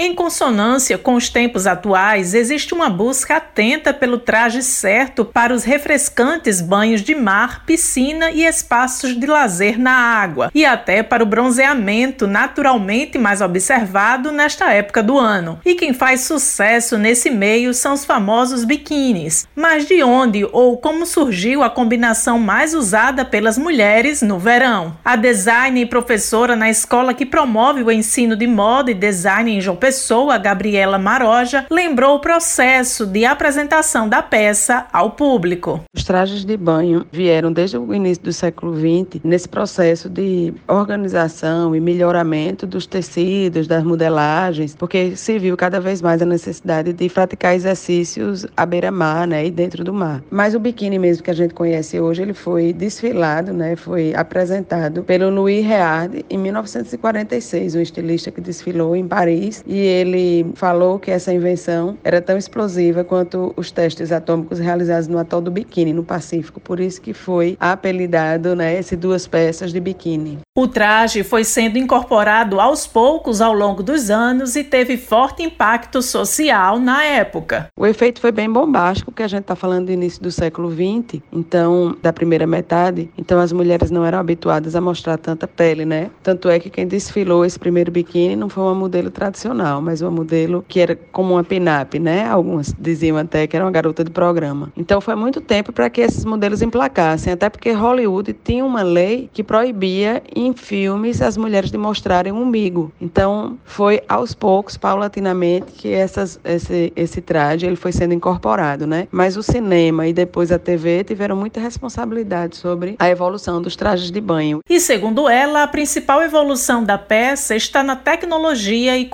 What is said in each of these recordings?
Em consonância com os tempos atuais, existe uma busca atenta pelo traje certo para os refrescantes banhos de mar, piscina e espaços de lazer na água, e até para o bronzeamento naturalmente mais observado nesta época do ano. E quem faz sucesso nesse meio são os famosos biquínis. Mas de onde ou como surgiu a combinação mais usada pelas mulheres no verão? A design e professora na escola que promove o ensino de moda e design em João Pessoa, Gabriela Maroja, lembrou o processo de apresentação da peça ao público. Os trajes de banho vieram desde o início do século XX nesse processo de organização e melhoramento dos tecidos, das modelagens, porque se viu cada vez mais a necessidade de praticar exercícios à beira-mar, né, e dentro do mar. Mas o biquíni mesmo que a gente conhece hoje, ele foi desfilado, né, foi apresentado pelo Louis Reard em 1946, um estilista que desfilou em Paris e ele falou que essa invenção era tão explosiva quanto os testes atômicos realizados no atol do Biquíni, no Pacífico. Por isso que foi apelidado, né, essas duas peças de biquíni. O traje foi sendo incorporado aos poucos ao longo dos anos e teve forte impacto social na época. O efeito foi bem bombástico, porque a gente está falando do início do século XX, então, da primeira metade, então as mulheres não eram habituadas a mostrar tanta pele, né? Tanto é que quem desfilou esse primeiro biquíni não foi uma modelo tradicional, mas uma modelo que era como uma pin-up, né? Algumas diziam até que era uma garota de programa. Então foi muito tempo para que esses modelos emplacassem, até porque Hollywood tinha uma lei que proibia em filmes as mulheres de mostrarem um umbigo. Então foi aos poucos, paulatinamente, que essas, esse, esse traje ele foi sendo incorporado, né? Mas o cinema e depois a TV tiveram muita responsabilidade sobre a evolução dos trajes de banho. E segundo ela, a principal evolução da peça está na tecnologia e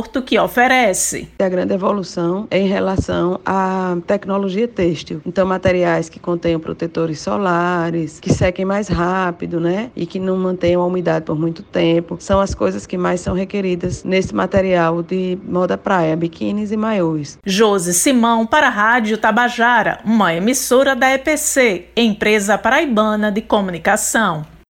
conforto que oferece. A grande evolução é em relação à tecnologia têxtil. Então, materiais que contenham protetores solares, que sequem mais rápido, né? E que não mantenham a umidade por muito tempo, são as coisas que mais são requeridas nesse material de moda praia, biquínis e maiôs. Josi Simão para a Rádio Tabajara, uma emissora da EPC, empresa paraibana de comunicação.